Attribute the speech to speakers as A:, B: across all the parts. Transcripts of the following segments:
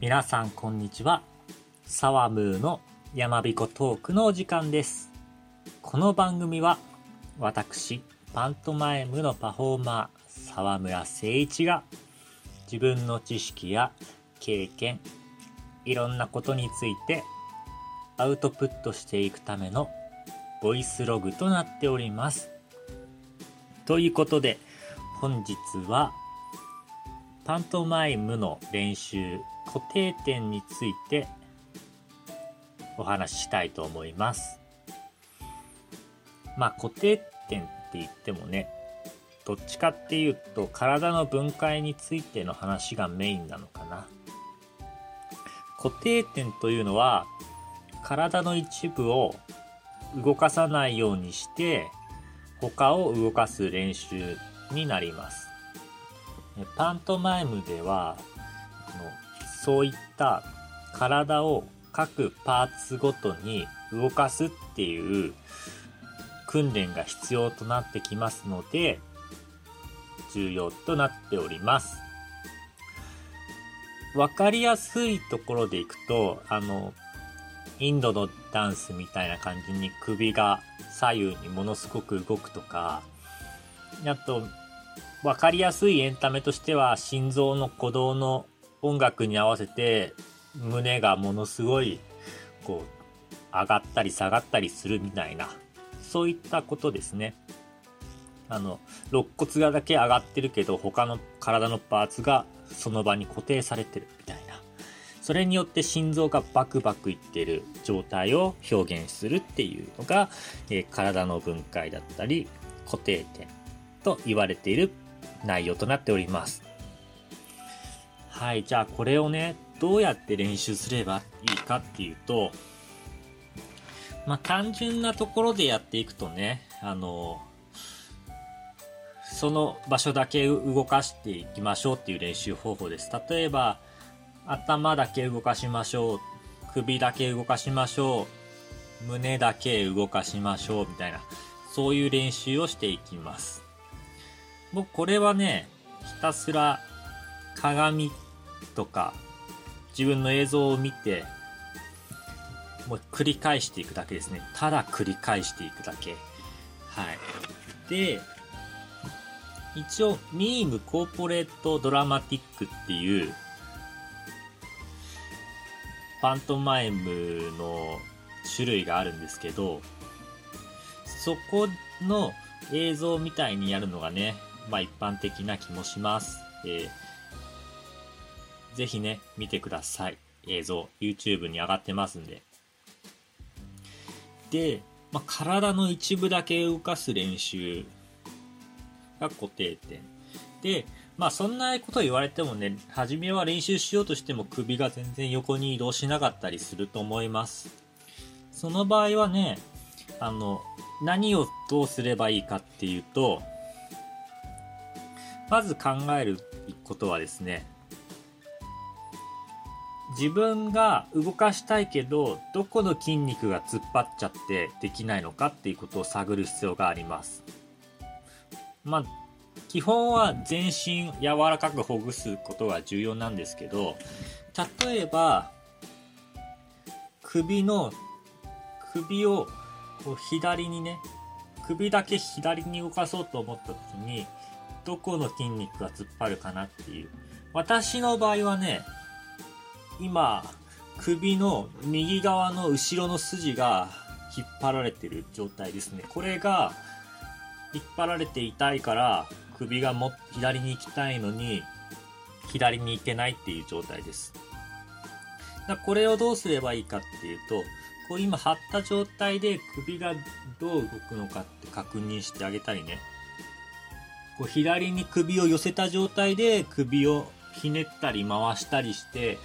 A: 皆さんこんにちは。サワムーの山彦トークのお時間です。この番組は私、パントマイムのパフォーマー、沢村誠一が自分の知識や経験、いろんなことについてアウトプットしていくためのボイスログとなっております。ということで、本日はパントマイムの練習固定点についてお話ししたいと思います。まあ固定点って言ってもね、どっちかっていうと体の分解についての話がメインなのかな。固定点というのは体の一部を動かさないようにして他を動かす練習になります。パントマイムではそういった体を各パーツごとに動かすっていう訓練が必要となってきますので重要となっております。わかりやすいところでいくとあのインドのダンスみたいな感じに首が左右にものすごく動くとかあと分かりやすいエンタメとしては心臓の鼓動の音楽に合わせて胸がものすごいこう上がったり下がったりするみたいなそういったことですねあの肋骨がだけ上がってるけど他の体のパーツがその場に固定されてるみたいなそれによって心臓がバクバクいってる状態を表現するっていうのが、えー体の分解だったり固定点と言われている内容となっております。はい、じゃあこれをね、どうやって練習すればいいかっていうと、まあ単純なところでやっていくとね、あの、その場所だけ動かしていきましょうっていう練習方法です。例えば、頭だけ動かしましょう。首だけ動かしましょう。胸だけ動かしましょう。みたいな、そういう練習をしていきます。僕、これはね、ひたすら鏡とか自分の映像を見て、もう繰り返していくだけですね。ただ繰り返していくだけ。はい。で、一応、ミームコーポレートドラマティックっていう、パントマイムの種類があるんですけど、そこの映像みたいにやるのがね、まあ一般的な気もします。えーぜひね、見てください。映像、YouTube に上がってますんで。で、まあ、体の一部だけ動かす練習が固定点。で、まあそんなこと言われてもね、初めは練習しようとしても首が全然横に移動しなかったりすると思います。その場合はね、あの、何をどうすればいいかっていうと、まず考えることはですね、自分が動かしたいけど、どこの筋肉が突っ張っちゃってできないのかっていうことを探る必要があります。まあ、基本は全身柔らかくほぐすことが重要なんですけど、例えば、首の、首をこう左にね、首だけ左に動かそうと思った時に、どこの筋肉が突っ張るかなっていう。私の場合はね、今、首の右側の後ろの筋が引っ張られてる状態ですね。これが引っ張られて痛いから首がも左に行きたいのに左に行けないっていう状態です。だこれをどうすればいいかっていうと、こう今張った状態で首がどう動くのかって確認してあげたりね。こう左に首を寄せた状態で首をひねったり回したりして、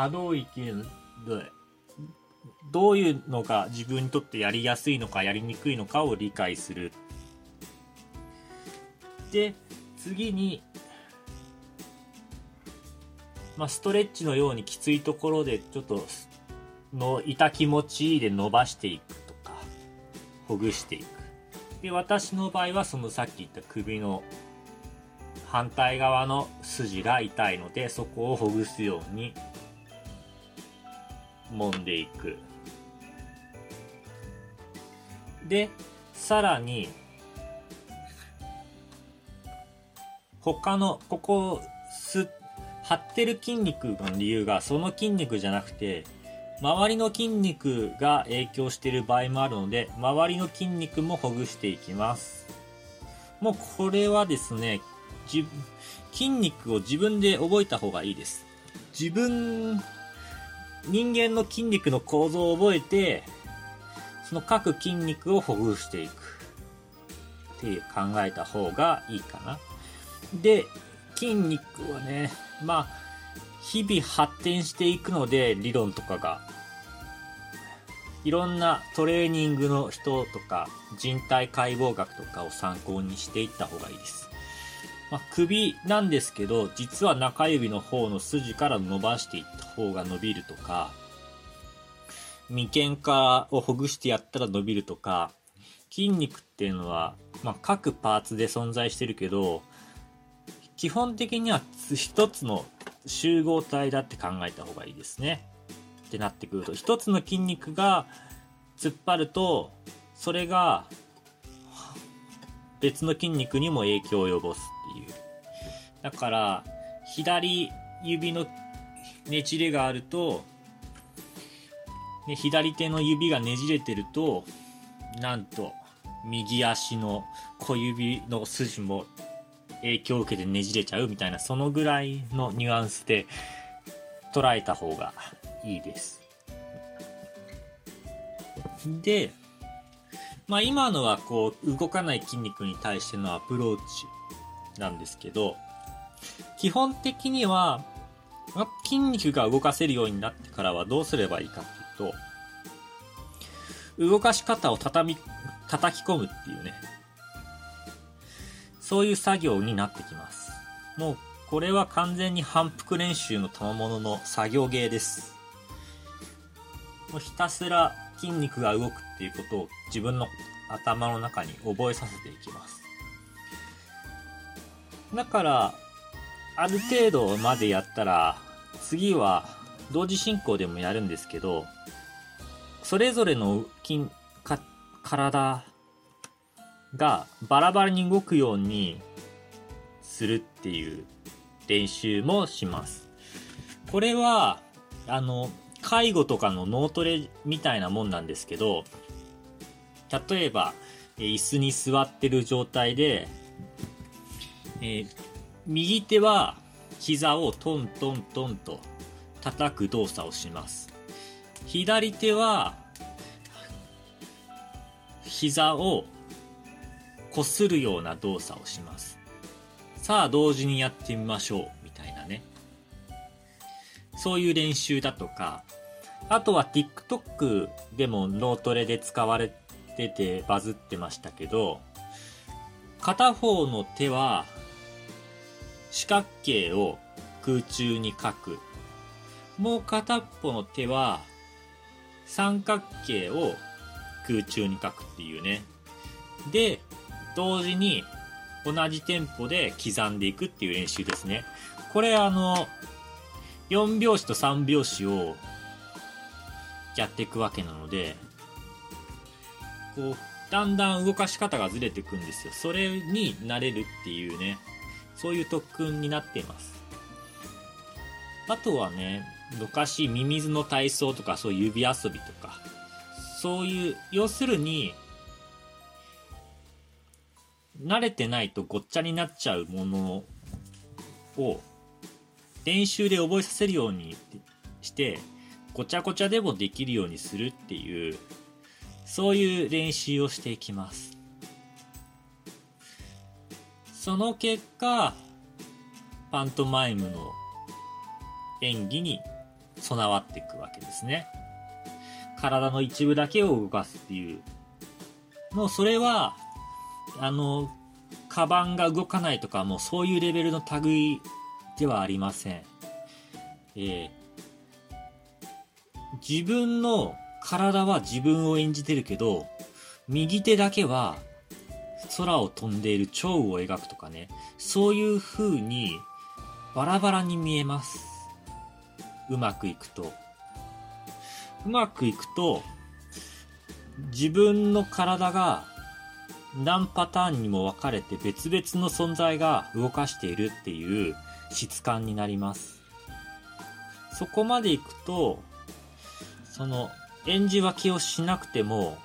A: 可動域でどういうのが自分にとってやりやすいのかやりにくいのかを理解する。で、次に、まあ、ストレッチのようにきついところでちょっとの痛気持ちいいで伸ばしていくとか、ほぐしていく。で、私の場合はそのさっき言った首の反対側の筋が痛いのでそこをほぐすように揉んでいく。でさらに他のここす張ってる筋肉の理由がその筋肉じゃなくて周りの筋肉が影響している場合もあるので周りの筋肉もほぐしていきます。もうこれはですね筋肉を自分で覚えた方がいいです。自分人間の筋肉の構造を覚えてその各筋肉をほぐしていく。っていう考えた方がいいかな。で筋肉はねまあ日々発展していくので理論とかが。いろんなトレーニングの人とか人体解剖学とかを参考にしていった方がいいです。まあ、首なんですけど、実は中指の方の筋から伸ばしていった方が伸びるとか、眉間からをほぐしてやったら伸びるとか、筋肉っていうのは、まあ、各パーツで存在してるけど、基本的には一つの集合体だって考えた方がいいですね。ってなってくると、一つの筋肉が突っ張ると、それが別の筋肉にも影響を及ぼす。だから、左指のねじれがあると、ね、左手の指がねじれてると、なんと、右足の小指の筋も影響を受けてねじれちゃうみたいな、そのぐらいのニュアンスで捉えた方がいいです。で、まあ今のはこう動かない筋肉に対してのアプローチなんですけど、基本的には筋肉が動かせるようになってからはどうすればいいかっていうと、動かし方を畳み、叩き込むっていうね、そういう作業になってきます。もうこれは完全に反復練習の賜物の作業芸です。もうひたすら筋肉が動くっていうことを自分の頭の中に覚えさせていきます。だから、ある程度までやったら、次は同時進行でもやるんですけど、それぞれの筋、か、体がバラバラに動くようにするっていう練習もします。これは、あの、介護とかの脳トレみたいなもんなんですけど、例えば、椅子に座ってる状態で、えー、右手は膝をトントントンと叩く動作をします。左手は膝をこするような動作をします。さあ同時にやってみましょうみたいなね。そういう練習だとか、あとは TikTok でも脳トレで使われててバズってましたけど、片方の手は四角形を空中に書く。もう片っぽの手は三角形を空中に書くっていうね。で、同時に同じテンポで刻んでいくっていう練習ですね。これあの、4拍子と3拍子をやっていくわけなので、こう、だんだん動かし方がずれていくんですよ。それになれるっていうね、そういう特訓になっています。あとはね、昔ミミズの体操とかそういう指遊びとか、そういう、要するに、慣れてないとごっちゃになっちゃうものを練習で覚えさせるようにしてごちゃごちゃでもできるようにするっていうそういう練習をしていきますその結果パントマイムの演技に備わっていくわけですね体の一部だけを動かすっていうもうそれはあの、カバンが動かないとか、もうそういうレベルの類ではありません。えー、自分の体は自分を演じてるけど、右手だけは空を飛んでいる蝶を描くとかね、そういう風にバラバラに見えます。うまくいくと。うまくいくと、自分の体が何パターンにも分かれて別々の存在が動かしているっていう質感になります。そこまでいくと、その演じ分けをしなくても、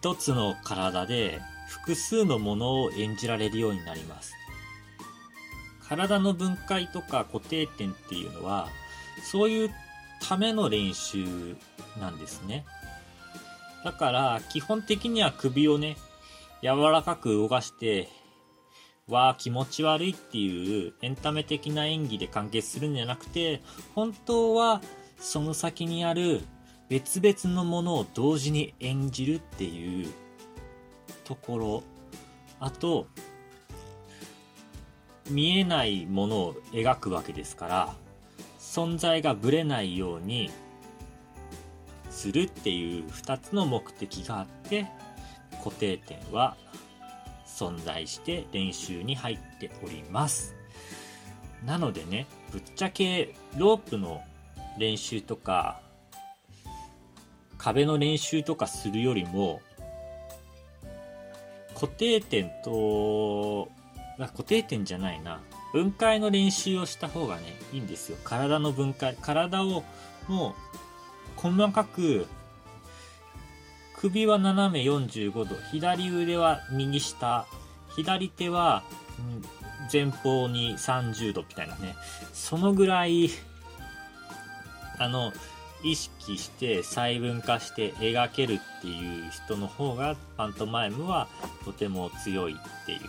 A: 一つの体で複数のものを演じられるようになります。体の分解とか固定点っていうのは、そういうための練習なんですね。だから、基本的には首をね、柔らかく動かして、わあ気持ち悪いっていうエンタメ的な演技で完結するんじゃなくて、本当はその先にある別々のものを同時に演じるっていうところ。あと、見えないものを描くわけですから、存在がぶれないようにするっていう2つの目的があって、固定点は存在して練習に入っております。なのでね、ぶっちゃけロープの練習とか、壁の練習とかするよりも、固定点と固定点じゃないな。分解の練習をした方がね、いいんですよ。体の分解。体をもう細かく、首は斜め45度、左腕は右下、左手は前方に30度みたいなね。そのぐらい、あの、意識して細分化して描けるっていう人の方がパントマイムはとても強いっていう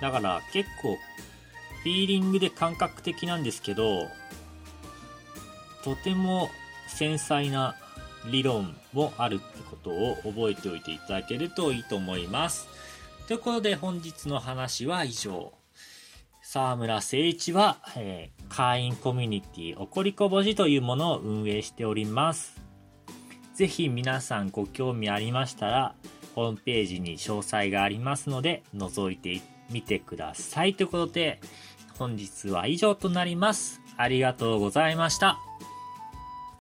A: だから結構、フィーリングで感覚的なんですけど、とても繊細な理論もあるってことを覚えておいていただけるといいと思います。ということで本日の話は以上。沢村誠一は、えー、会員コミュニティおこりこぼしというものを運営しております。ぜひ皆さんご興味ありましたら、ホームページに詳細がありますので、覗いてみてください。ということで、本日は以上となります。ありがとうございました。